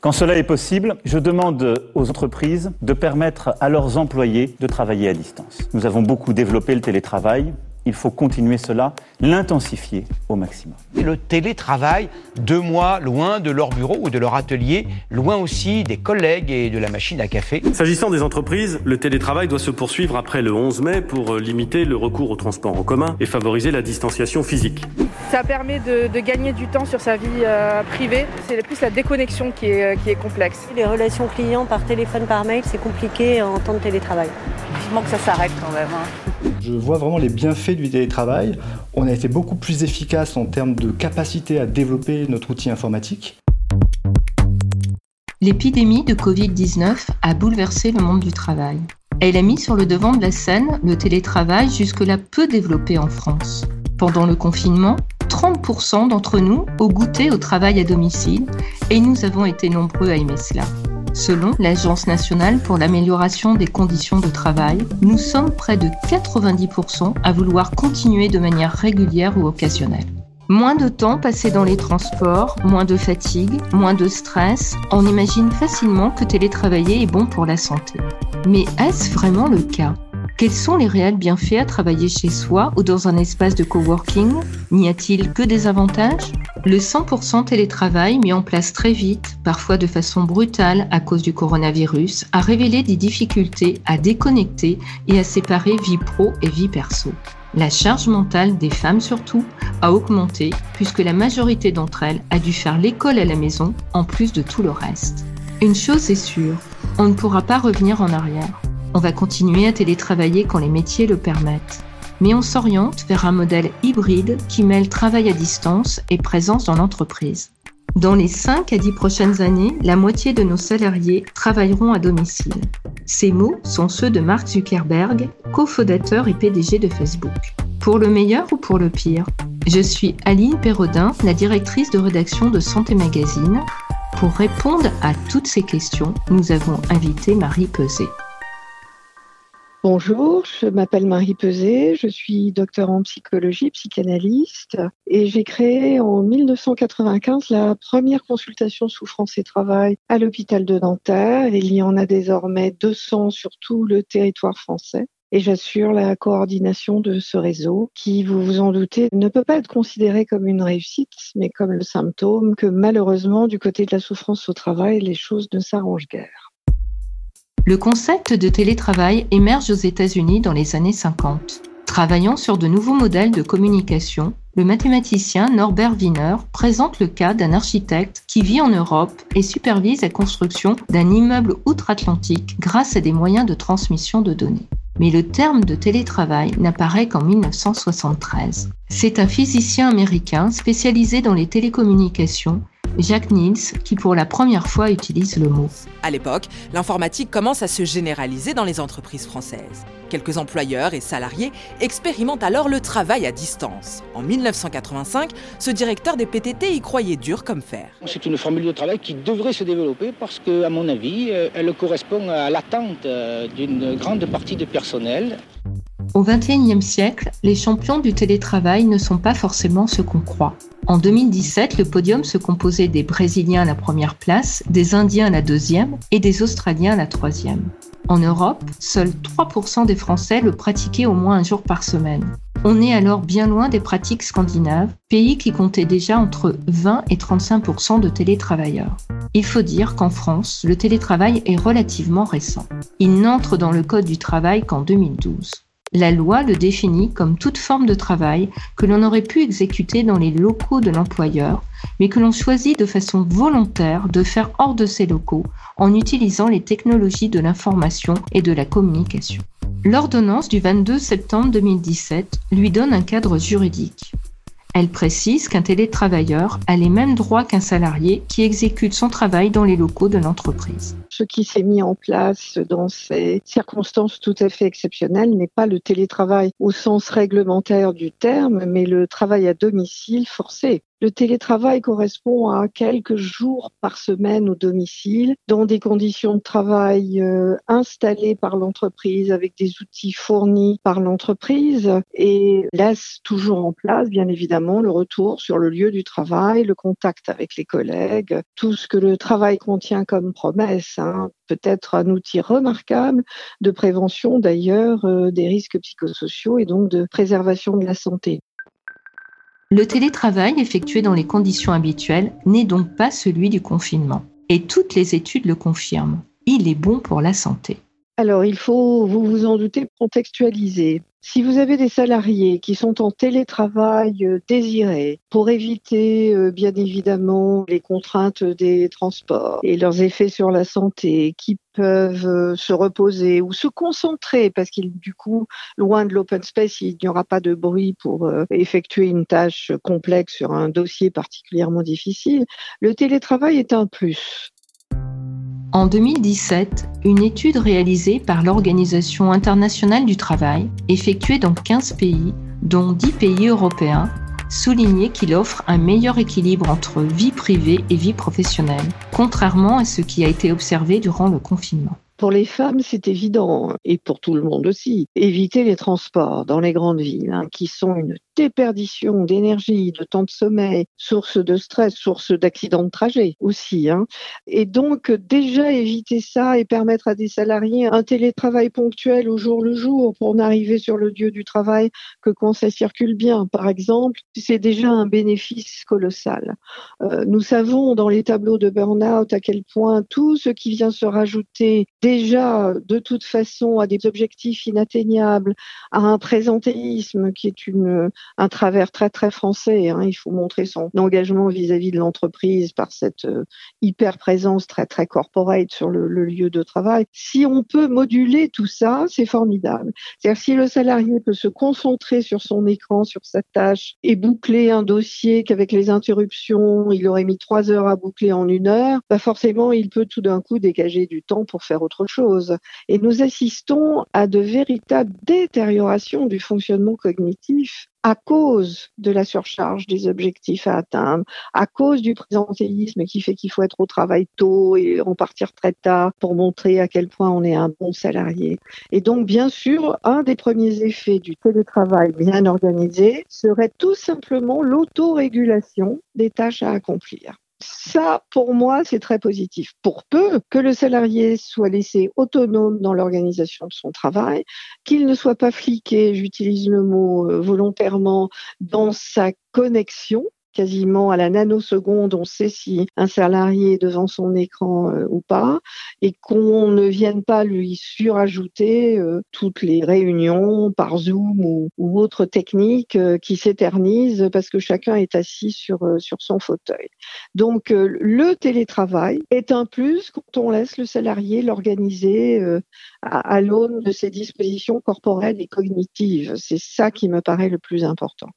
Quand cela est possible, je demande aux entreprises de permettre à leurs employés de travailler à distance. Nous avons beaucoup développé le télétravail, il faut continuer cela, l'intensifier au maximum. Le télétravail, deux mois loin de leur bureau ou de leur atelier, loin aussi des collègues et de la machine à café. S'agissant des entreprises, le télétravail doit se poursuivre après le 11 mai pour limiter le recours au transport en commun et favoriser la distanciation physique. Ça permet de, gagner du temps sur sa vie euh, privée. C'est plus la déconnexion qui est, euh, qui est complexe. Les relations clients par téléphone, par mail, c'est compliqué en temps de télétravail. Vivement que ça s'arrête quand même. Hein. Je vois vraiment les bienfaits du télétravail. On a été beaucoup plus efficace en termes de capacité à développer notre outil informatique. L'épidémie de Covid-19 a bouleversé le monde du travail. Elle a mis sur le devant de la scène le télétravail jusque-là peu développé en France. Pendant le confinement, 30% d'entre nous ont goûté au travail à domicile et nous avons été nombreux à aimer cela. Selon l'Agence nationale pour l'amélioration des conditions de travail, nous sommes près de 90% à vouloir continuer de manière régulière ou occasionnelle. Moins de temps passé dans les transports, moins de fatigue, moins de stress, on imagine facilement que télétravailler est bon pour la santé. Mais est-ce vraiment le cas? Quels sont les réels bienfaits à travailler chez soi ou dans un espace de coworking? N'y a-t-il que des avantages? Le 100% télétravail mis en place très vite, parfois de façon brutale à cause du coronavirus, a révélé des difficultés à déconnecter et à séparer vie pro et vie perso. La charge mentale des femmes surtout a augmenté puisque la majorité d'entre elles a dû faire l'école à la maison en plus de tout le reste. Une chose est sûre, on ne pourra pas revenir en arrière. On va continuer à télétravailler quand les métiers le permettent. Mais on s'oriente vers un modèle hybride qui mêle travail à distance et présence dans l'entreprise. Dans les 5 à 10 prochaines années, la moitié de nos salariés travailleront à domicile. Ces mots sont ceux de Mark Zuckerberg, cofondateur et PDG de Facebook. Pour le meilleur ou pour le pire? Je suis Aline Perrodin, la directrice de rédaction de Santé Magazine. Pour répondre à toutes ces questions, nous avons invité Marie Peset. Bonjour, je m'appelle Marie Peset, je suis docteur en psychologie, psychanalyste et j'ai créé en 1995 la première consultation souffrance et travail à l'hôpital de Nanterre. Il y en a désormais 200 sur tout le territoire français et j'assure la coordination de ce réseau qui, vous vous en doutez, ne peut pas être considéré comme une réussite, mais comme le symptôme que malheureusement, du côté de la souffrance au travail, les choses ne s'arrangent guère. Le concept de télétravail émerge aux États-Unis dans les années 50. Travaillant sur de nouveaux modèles de communication, le mathématicien Norbert Wiener présente le cas d'un architecte qui vit en Europe et supervise la construction d'un immeuble outre-Atlantique grâce à des moyens de transmission de données. Mais le terme de télétravail n'apparaît qu'en 1973. C'est un physicien américain spécialisé dans les télécommunications Jacques Niels, qui pour la première fois utilise le mot. À l'époque, l'informatique commence à se généraliser dans les entreprises françaises. Quelques employeurs et salariés expérimentent alors le travail à distance. En 1985, ce directeur des PTT y croyait dur comme fer. C'est une formule de travail qui devrait se développer parce que, à mon avis, euh, elle correspond à l'attente euh, d'une grande partie du personnel. Au XXIe siècle, les champions du télétravail ne sont pas forcément ce qu'on croit. En 2017, le podium se composait des Brésiliens à la première place, des Indiens à la deuxième et des Australiens à la troisième. En Europe, seuls 3% des Français le pratiquaient au moins un jour par semaine. On est alors bien loin des pratiques scandinaves, pays qui comptaient déjà entre 20 et 35% de télétravailleurs. Il faut dire qu'en France, le télétravail est relativement récent. Il n'entre dans le Code du travail qu'en 2012. La loi le définit comme toute forme de travail que l'on aurait pu exécuter dans les locaux de l'employeur, mais que l'on choisit de façon volontaire de faire hors de ces locaux en utilisant les technologies de l'information et de la communication. L'ordonnance du 22 septembre 2017 lui donne un cadre juridique. Elle précise qu'un télétravailleur a les mêmes droits qu'un salarié qui exécute son travail dans les locaux de l'entreprise. Ce qui s'est mis en place dans ces circonstances tout à fait exceptionnelles n'est pas le télétravail au sens réglementaire du terme, mais le travail à domicile forcé. Le télétravail correspond à quelques jours par semaine au domicile, dans des conditions de travail euh, installées par l'entreprise, avec des outils fournis par l'entreprise, et laisse toujours en place, bien évidemment, le retour sur le lieu du travail, le contact avec les collègues, tout ce que le travail contient comme promesse. Hein, peut-être un outil remarquable de prévention d'ailleurs euh, des risques psychosociaux et donc de préservation de la santé. Le télétravail effectué dans les conditions habituelles n'est donc pas celui du confinement. Et toutes les études le confirment. Il est bon pour la santé. Alors, il faut, vous vous en doutez, contextualiser. Si vous avez des salariés qui sont en télétravail euh, désiré pour éviter euh, bien évidemment les contraintes des transports et leurs effets sur la santé, qui peuvent euh, se reposer ou se concentrer parce qu'il du coup loin de l'open space il n'y aura pas de bruit pour effectuer une tâche complexe sur un dossier particulièrement difficile, le télétravail est un plus. En 2017, une étude réalisée par l'Organisation internationale du travail, effectuée dans 15 pays, dont 10 pays européens, soulignait qu'il offre un meilleur équilibre entre vie privée et vie professionnelle, contrairement à ce qui a été observé durant le confinement. Pour les femmes, c'est évident, et pour tout le monde aussi. Éviter les transports dans les grandes villes, hein, qui sont une déperdition d'énergie, de temps de sommeil, source de stress, source d'accidents de trajet aussi. Hein. Et donc, déjà éviter ça et permettre à des salariés un télétravail ponctuel au jour le jour pour n'arriver sur le lieu du travail que quand ça circule bien, par exemple, c'est déjà un bénéfice colossal. Euh, nous savons dans les tableaux de burn-out à quel point tout ce qui vient se rajouter déjà de toute façon à des objectifs inatteignables, à un présentéisme qui est une, un travers très très français. Hein. Il faut montrer son engagement vis-à-vis de l'entreprise par cette euh, hyper présence très très corporate sur le, le, lieu de travail. Si on peut moduler tout ça, c'est formidable. C'est-à-dire si le salarié peut se concentrer sur son écran, sur sa tâche et boucler un dossier qu'avec les interruptions, il aurait mis trois heures à boucler en une heure, bah forcément il peut tout d'un coup dégager du temps pour faire autre chose. Et nous assistons à de véritables détériorations du fonctionnement cognitif à cause de la surcharge des objectifs à atteindre, à cause du présentéisme qui fait qu'il faut être au travail tôt et en partir très tard pour montrer à quel point on est un bon salarié. Et donc, bien sûr, un des premiers effets du télétravail bien organisé serait tout simplement l'autorégulation des tâches à accomplir. Ça, pour moi, c'est très positif. Pour peu que le salarié soit laissé autonome dans l'organisation de son travail, qu'il ne soit pas fliqué, j'utilise le mot euh, volontairement, dans sa connexion quasiment à la nanoseconde, on sait si un salarié est devant son écran euh, ou pas, et qu'on ne vienne pas lui surajouter euh, toutes les réunions par Zoom ou, ou autres techniques euh, qui s'éternisent parce que chacun est assis sur, sur son fauteuil. Donc le télétravail est un plus quand on laisse le salarié l'organiser à l'aune de ses dispositions corporelles et cognitives. C'est ça qui me paraît le plus important.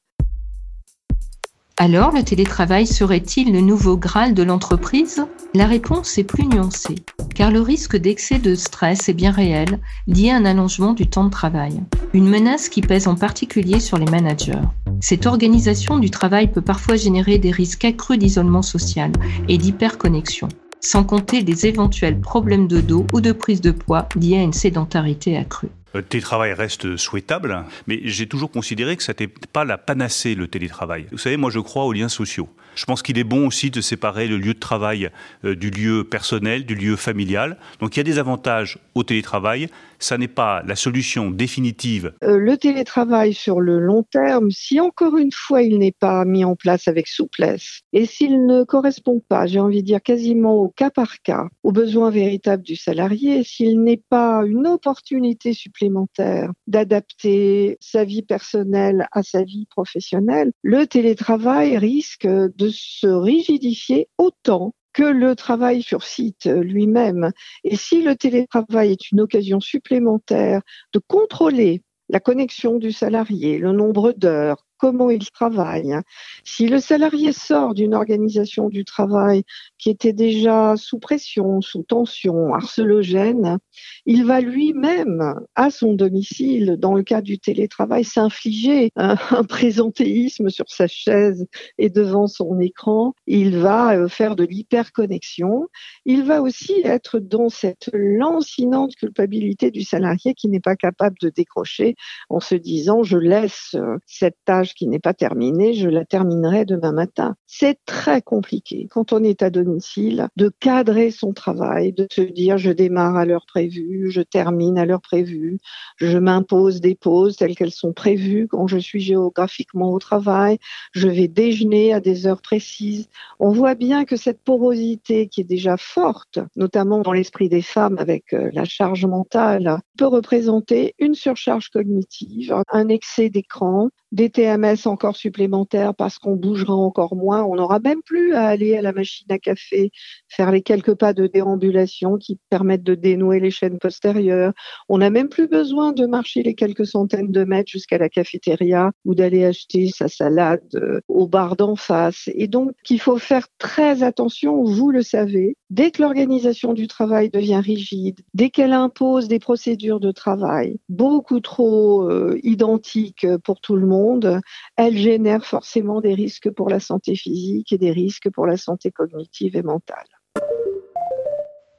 Alors, le télétravail serait-il le nouveau Graal de l'entreprise? La réponse est plus nuancée, car le risque d'excès de stress est bien réel, lié à un allongement du temps de travail. Une menace qui pèse en particulier sur les managers. Cette organisation du travail peut parfois générer des risques accrus d'isolement social et d'hyperconnexion, sans compter les éventuels problèmes de dos ou de prise de poids liés à une sédentarité accrue. Le télétravail reste souhaitable, mais j'ai toujours considéré que ce n'était pas la panacée, le télétravail. Vous savez, moi je crois aux liens sociaux. Je pense qu'il est bon aussi de séparer le lieu de travail euh, du lieu personnel, du lieu familial. Donc il y a des avantages au télétravail. Ça n'est pas la solution définitive. Euh, le télétravail sur le long terme, si encore une fois il n'est pas mis en place avec souplesse et s'il ne correspond pas, j'ai envie de dire quasiment au cas par cas, aux besoins véritables du salarié, s'il n'est pas une opportunité supplémentaire d'adapter sa vie personnelle à sa vie professionnelle, le télétravail risque de se rigidifier autant que le travail sur site lui-même. Et si le télétravail est une occasion supplémentaire de contrôler la connexion du salarié, le nombre d'heures, comment il travaille. Si le salarié sort d'une organisation du travail qui était déjà sous pression, sous tension, harcelogène, il va lui-même, à son domicile, dans le cas du télétravail, s'infliger un, présentéisme sur sa chaise et devant son écran. Il va euh, faire de l'hyperconnexion. Il va aussi être dans cette lancinante culpabilité du salarié qui n'est pas capable de décrocher en se disant je laisse euh, cette tâche qui n'est pas terminée, je la terminerai demain matin. C'est très compliqué quand on est à domicile de cadrer son travail, de se dire je démarre à l'heure prévue, je termine à l'heure prévue, je m'impose des pauses telles qu'elles sont prévues quand je suis géographiquement au travail, je vais déjeuner à des heures précises. On voit bien que cette porosité qui est déjà forte, notamment dans l'esprit des femmes avec euh, la charge mentale, peut représenter une surcharge cognitive, un excès d'écran, des TMS encore supplémentaires parce qu'on bougera encore moins. On n'aura même plus à aller à la machine à café, faire les quelques pas de déambulation qui permettent de dénouer les chaînes postérieures. On n'a même plus besoin de marcher les quelques centaines de mètres jusqu'à la cafétéria ou d'aller acheter sa salade euh, au bar d'en face. Et donc, il faut faire très attention, vous le savez, dès que l'organisation du travail devient rigide, dès qu'elle impose des procédures de travail beaucoup trop euh, identiques pour tout le monde, elle génère forcément des risques pour la santé physique et des risques pour la santé cognitive et mentale.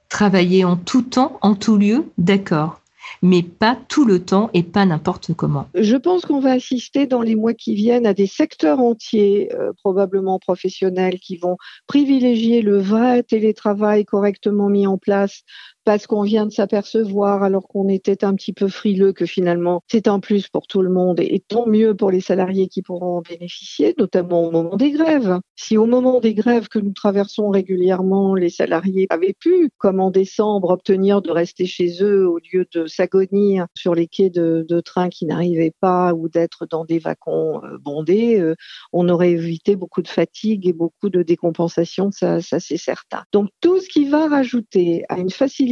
Travailler en tout temps, en tout lieu, d'accord mais pas tout le temps et pas n'importe comment. Je pense qu'on va assister dans les mois qui viennent à des secteurs entiers, euh, probablement professionnels, qui vont privilégier le vrai télétravail correctement mis en place parce qu'on vient de s'apercevoir, alors qu'on était un petit peu frileux, que finalement c'est un plus pour tout le monde et tant mieux pour les salariés qui pourront en bénéficier, notamment au moment des grèves. Si au moment des grèves que nous traversons régulièrement, les salariés avaient pu, comme en décembre, obtenir de rester chez eux au lieu de s'agonir sur les quais de, trains qui n'arrivaient pas ou d'être dans des wagons euh, bondés, euh, on aurait évité beaucoup de fatigue et beaucoup de décompensation, ça c'est certain. Donc tout ce qui va rajouter à une facilité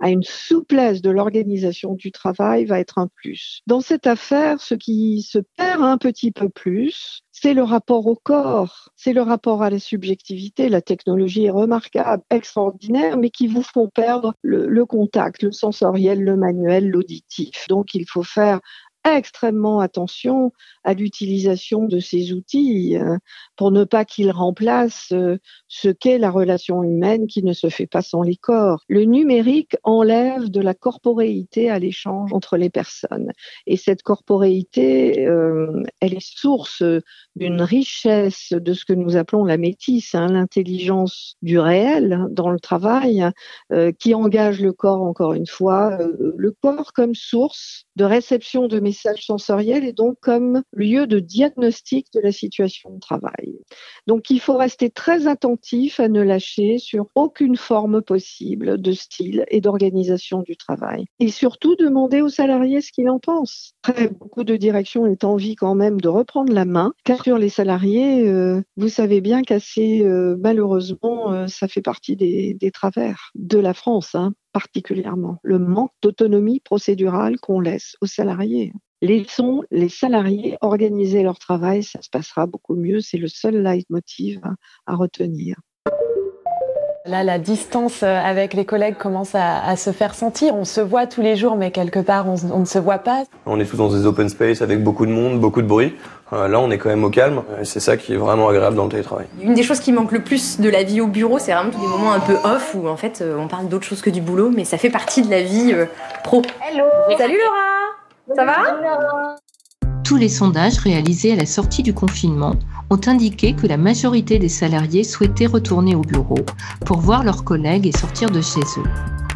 à une souplesse de l'organisation du travail va être un plus. Dans cette affaire, ce qui se perd un petit peu plus, c'est le rapport au corps, c'est le rapport à la subjectivité. La technologie est remarquable, extraordinaire, mais qui vous font perdre le, le contact, le sensoriel, le manuel, l'auditif. Donc il faut faire extrêmement attention à l'utilisation de ces outils euh, pour ne pas qu'ils remplacent euh, ce qu'est la relation humaine qui ne se fait pas sans les corps. Le numérique enlève de la corporéité à l'échange entre les personnes. Et cette corporéité, euh, elle est source d'une richesse de ce que nous appelons la métisse, hein, l'intelligence du réel dans le travail, qui engage le corps, encore une fois, le corps comme source de réception de messages sensoriels et donc comme lieu de diagnostic de la situation de travail. Donc il faut rester très attentif à ne lâcher sur aucune forme possible de style et d'organisation du travail. Et surtout demander aux salariés ce qu'ils en pensent. Très beaucoup de directions est envie quand même de reprendre la main, car sur les salariés, euh, vous savez bien qu'assez euh, malheureusement, euh, ça fait partie des, des travers de la France. Hein particulièrement le manque d'autonomie procédurale qu'on laisse aux salariés. Laissons les salariés organiser leur travail, ça se passera beaucoup mieux, c'est le seul leitmotiv à retenir. Là, la distance euh, avec les collègues commence à, se faire sentir. On se voit tous les jours, mais quelque part, on, on, ne se voit pas. On est tous dans des open space avec beaucoup de monde, beaucoup de bruit. Euh, là, on est quand même au calme. C'est ça qui est vraiment agréable dans le télétravail. Une des choses qui manque le plus de la vie au bureau, c'est vraiment tous des moments un peu off où en fait, euh, on parle d'autre chose que du boulot, mais ça fait partie de la vie pro. Hello. Salut Laura. Ça va? Tous les sondages réalisés à la sortie du confinement ont indiqué que la majorité des salariés souhaitaient retourner au bureau pour voir leurs collègues et sortir de chez eux,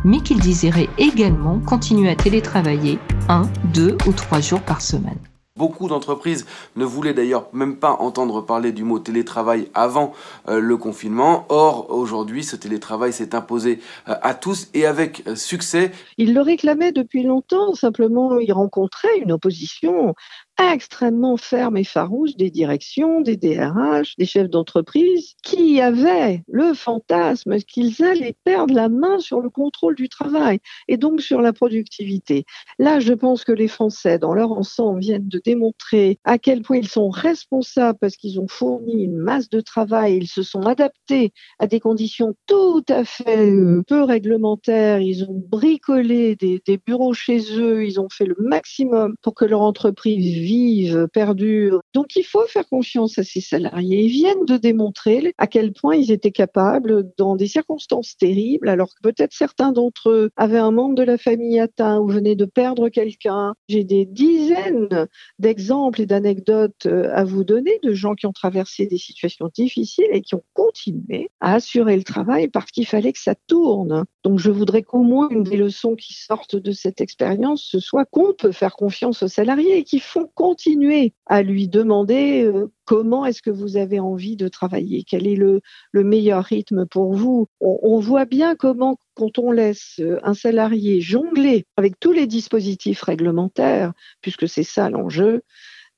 mais qu'ils désiraient également continuer à télétravailler un, deux ou trois jours par semaine. Beaucoup d'entreprises ne voulaient d'ailleurs même pas entendre parler du mot télétravail avant euh, le confinement. Or, aujourd'hui, ce télétravail s'est imposé euh, à tous et avec euh, succès. Ils le réclamaient depuis longtemps, simplement ils rencontraient une opposition extrêmement ferme et farouche des directions, des DRH, des chefs d'entreprise qui avaient le fantasme qu'ils allaient perdre la main sur le contrôle du travail et donc sur la productivité. Là, je pense que les Français, dans leur ensemble, viennent de démontrer à quel point ils sont responsables parce qu'ils ont fourni une masse de travail, ils se sont adaptés à des conditions tout à fait euh, peu réglementaires, ils ont bricolé des, des bureaux chez eux, ils ont fait le maximum pour que leur entreprise vive, perdure. Donc il faut faire confiance à ces salariés. Ils viennent de démontrer à quel point ils étaient capables, dans des circonstances terribles, alors que peut-être certains d'entre eux avaient un membre de la famille atteint ou venaient de perdre quelqu'un. J'ai des dizaines d'exemples et d'anecdotes euh, à vous donner de gens qui ont traversé des situations difficiles et qui ont continué à assurer le travail parce qu'il fallait que ça tourne. Donc je voudrais qu'au moins une des leçons qui sortent de cette expérience, ce soit qu'on peut faire confiance aux salariés et qu'il faut continuer à lui demander euh, comment est-ce que vous avez envie de travailler, quel est le, meilleur rythme pour vous? On, voit bien comment, quand on laisse euh, un salarié jongler avec tous les dispositifs réglementaires, puisque c'est ça l'enjeu,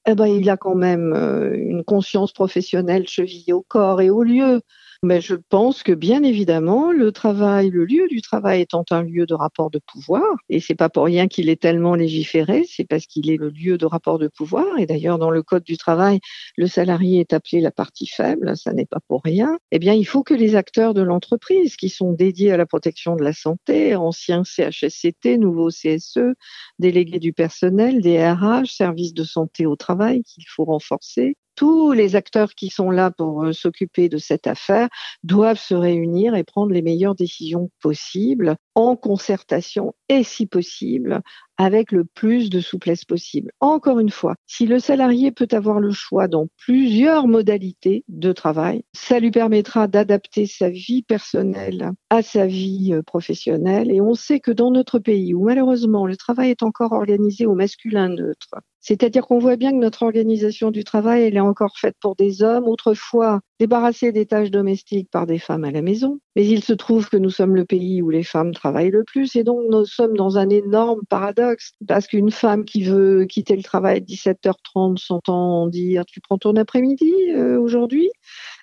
eh ben, il a quand même euh, une conscience professionnelle chevillée au corps et au lieu mais je pense que bien évidemment, le travail, le lieu du travail étant un lieu de rapport de pouvoir, et c'est pas pour rien qu'il est tellement légiféré, c'est parce qu'il est le lieu de rapport de pouvoir. Et d'ailleurs, dans le code du travail, le salarié est appelé la partie faible, ça n'est pas pour rien. Eh bien, il faut que les acteurs de l'entreprise qui sont dédiés à la protection de la santé, anciens CHSCT, nouveaux CSE, délégués du personnel, DRH, services de santé au travail qu'il faut renforcer, tous les acteurs qui sont là pour euh, s'occuper de cette affaire doivent se réunir et prendre les meilleures décisions possibles en concertation et si possible avec le plus de souplesse possible. Encore une fois, si le salarié peut avoir le choix dans plusieurs modalités de travail, ça lui permettra d'adapter sa vie personnelle à sa vie euh, professionnelle. Et on sait que dans notre pays où malheureusement le travail est encore organisé au masculin neutre, c'est-à-dire qu'on voit bien que notre organisation du travail, elle est encore faite pour des hommes. Autrefois, débarrassés des tâches domestiques par des femmes à la maison. Mais il se trouve que nous sommes le pays où les femmes travaillent le plus et donc nous sommes dans un énorme paradoxe parce qu'une femme qui veut quitter le travail à 17h30 s'entend dire tu prends ton après-midi euh, aujourd'hui?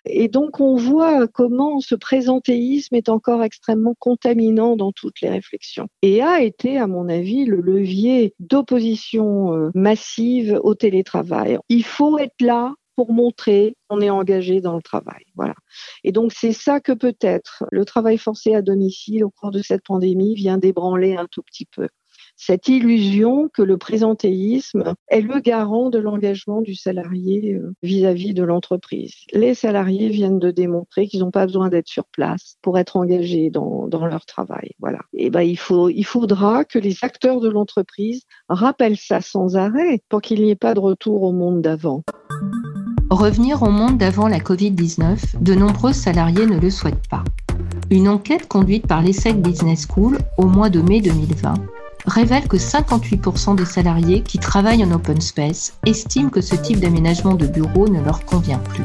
Et donc, on voit comment ce présentéisme est encore extrêmement contaminant dans toutes les réflexions et a été, à mon avis, le levier d'opposition euh, massive au télétravail. Il faut être là pour montrer qu'on est engagé dans le travail. Voilà. Et donc c'est ça que peut-être le travail forcé à domicile au cours de cette pandémie vient d'ébranler un tout petit peu cette illusion que le présentéisme est le garant de l'engagement du salarié euh, vis-à-vis de l'entreprise. Les salariés viennent de démontrer qu'ils n'ont pas besoin d'être sur place pour être engagés dans, leur travail. Voilà. Et ben il faut, il faudra que les acteurs de l'entreprise rappellent ça sans arrêt pour qu'il n'y ait pas de retour au monde d'avant. Revenir au monde d'avant la Covid-19, de nombreux salariés ne le souhaitent pas. Une enquête conduite par l'ESSEC Business School au mois de mai 2020 révèle que 58% des salariés qui travaillent en open space estiment que ce type d'aménagement de bureau ne leur convient plus.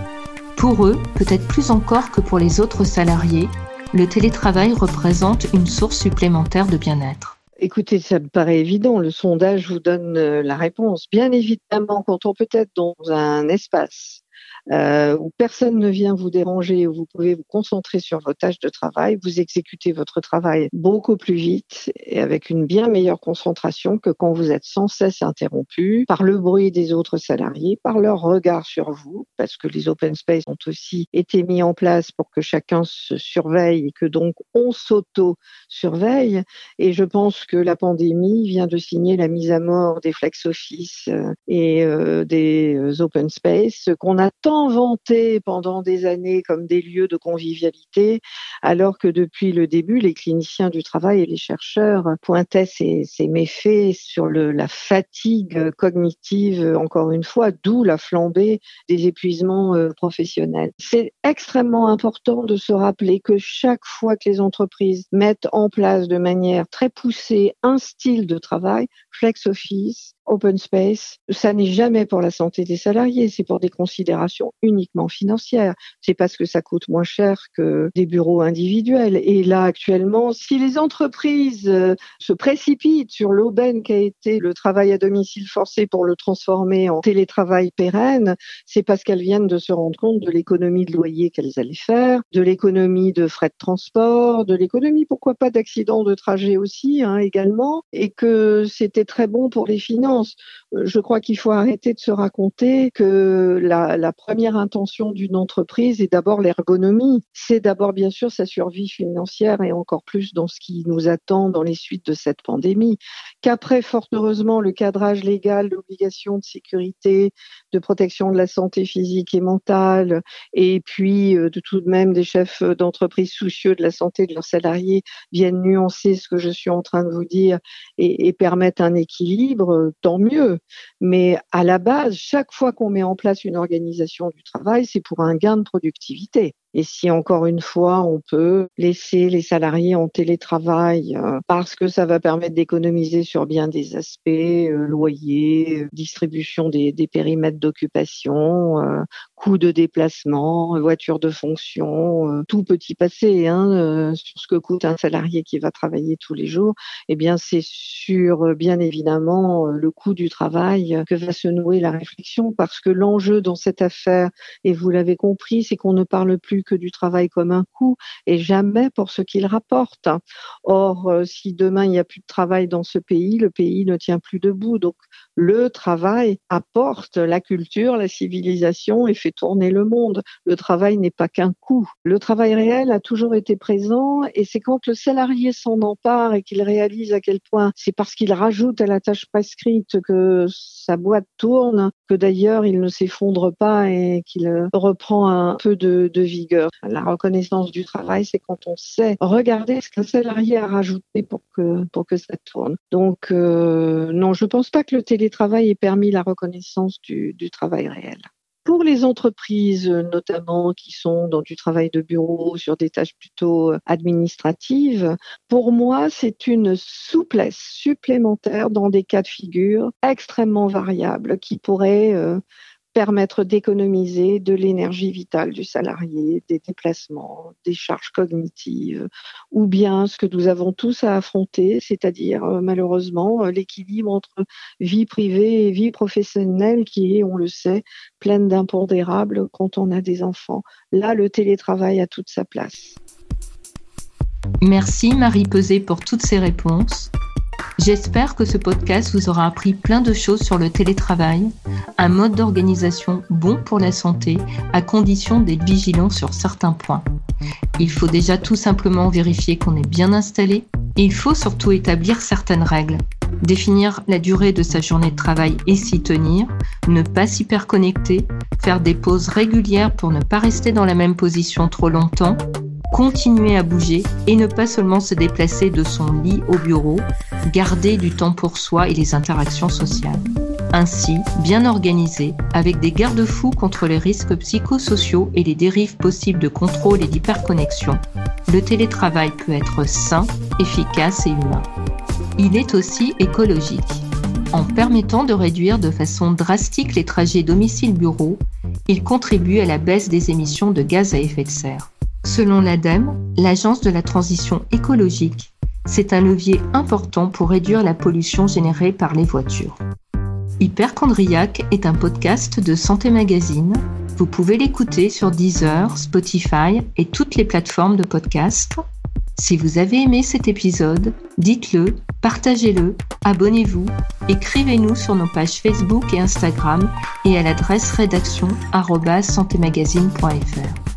Pour eux, peut-être plus encore que pour les autres salariés, le télétravail représente une source supplémentaire de bien-être. Écoutez, ça me paraît évident. Le sondage vous donne euh, la réponse. Bien évidemment, quand on peut être dans un espace euh, où personne ne vient vous déranger, où vous pouvez vous concentrer sur vos tâches de travail, vous exécutez votre travail beaucoup plus vite et avec une bien meilleure concentration que quand vous êtes sans cesse interrompu par le bruit des autres salariés, par leur regard sur vous, parce que les open space ont aussi été mis en place pour que chacun se surveille et que donc on s'auto-surveille. Et je pense que la pandémie vient de signer la mise à mort des flex office euh, et euh, des open space qu'on attend inventés pendant des années comme des lieux de convivialité, alors que depuis le début, les cliniciens du travail et les chercheurs pointaient ces, méfaits sur la fatigue cognitive, encore une fois, d'où la flambée des épuisements euh, professionnels. C'est extrêmement important de se rappeler que chaque fois que les entreprises mettent en place de manière très poussée un style de travail, flex office, open space, ça n'est jamais pour la santé des salariés, c'est pour des considérations uniquement financières. C'est parce que ça coûte moins cher que des bureaux individuels. Et là, actuellement, si les entreprises euh, se précipitent sur l'aubaine qu'a été le travail à domicile forcé pour le transformer en télétravail pérenne, c'est parce qu'elles viennent de se rendre compte de l'économie de loyer qu'elles allaient faire, de l'économie de frais de transport, de l'économie, pourquoi pas, d'accidents de trajet aussi, hein, également, et que c'était très bon pour les finances euh, je crois qu'il faut arrêter de se raconter que la, première intention d'une entreprise est d'abord l'ergonomie. C'est d'abord bien sûr sa survie financière et encore plus dans ce qui nous attend dans les suites de cette pandémie. Qu'après, fort heureusement, le cadrage légal, l'obligation de sécurité, de protection de la santé physique et mentale, et puis euh, de tout de même des chefs d'entreprise soucieux de la santé de leurs salariés viennent nuancer ce que je suis en train de vous dire et, et permettent un équilibre tant mieux. Mais à la base, chaque fois qu'on met en place une organisation du travail, c'est pour un gain de productivité. Et si encore une fois, on peut laisser les salariés en télétravail euh, parce que ça va permettre d'économiser sur bien des aspects, euh, loyer, distribution des, des périmètres d'occupation, euh, coûts de déplacement, voiture de fonction, euh, tout petit passé hein, euh, sur ce que coûte un salarié qui va travailler tous les jours, eh bien c'est sur bien évidemment le coût du travail que va se nouer la réflexion parce que l'enjeu dans cette affaire, et vous l'avez compris, c'est qu'on ne parle plus que du travail comme un coût et jamais pour ce qu'il rapporte. Or, euh, si demain il n'y a plus de travail dans ce pays, le pays ne tient plus debout. Donc, le travail apporte la culture, la civilisation et fait tourner le monde. Le travail n'est pas qu'un coût. Le travail réel a toujours été présent et c'est quand le salarié s'en empare et qu'il réalise à quel point c'est parce qu'il rajoute à la tâche prescrite que sa boîte tourne, que d'ailleurs il ne s'effondre pas et qu'il reprend un peu de, de vie la reconnaissance du travail, c'est quand on sait regarder ce qu'un salarié a rajouté pour que, ça tourne. Donc, euh, non, je ne pense pas que le télétravail ait permis la reconnaissance du, travail réel. Pour les entreprises, notamment qui sont dans du travail de bureau, sur des tâches plutôt administratives, pour moi, c'est une souplesse supplémentaire dans des cas de figure extrêmement variables qui pourraient euh, permettre d'économiser de l'énergie vitale du salarié, des déplacements, des charges cognitives, ou bien ce que nous avons tous à affronter, c'est-à-dire euh, malheureusement euh, l'équilibre entre vie privée et vie professionnelle qui est, on le sait, pleine d'impondérables quand on a des enfants. Là, le télétravail a toute sa place. Merci Marie Pesé pour toutes ces réponses. J'espère que ce podcast vous aura appris plein de choses sur le télétravail, un mode d'organisation bon pour la santé, à condition d'être vigilant sur certains points. Il faut déjà tout simplement vérifier qu'on est bien installé et il faut surtout établir certaines règles. Définir la durée de sa journée de travail et s'y tenir, ne pas s'hyperconnecter, faire des pauses régulières pour ne pas rester dans la même position trop longtemps, continuer à bouger et ne pas seulement se déplacer de son lit au bureau, garder du temps pour soi et les interactions sociales. Ainsi, bien organisé, avec des garde-fous contre les risques psychosociaux et les dérives possibles de contrôle et d'hyperconnexion, le télétravail peut être sain, efficace et humain. Il est aussi écologique. En permettant de réduire de façon drastique les trajets domicile-bureau, il contribue à la baisse des émissions de gaz à effet de serre. Selon l'ADEME, l'Agence de la transition écologique, c'est un levier important pour réduire la pollution générée par les voitures. Hyperchondriac est un podcast de Santé Magazine. Vous pouvez l'écouter sur Deezer, Spotify et toutes les plateformes de podcast. Si vous avez aimé cet épisode, dites-le, partagez-le, abonnez-vous, écrivez-nous sur nos pages Facebook et Instagram et à l'adresse rédaction@santémagazine.fr.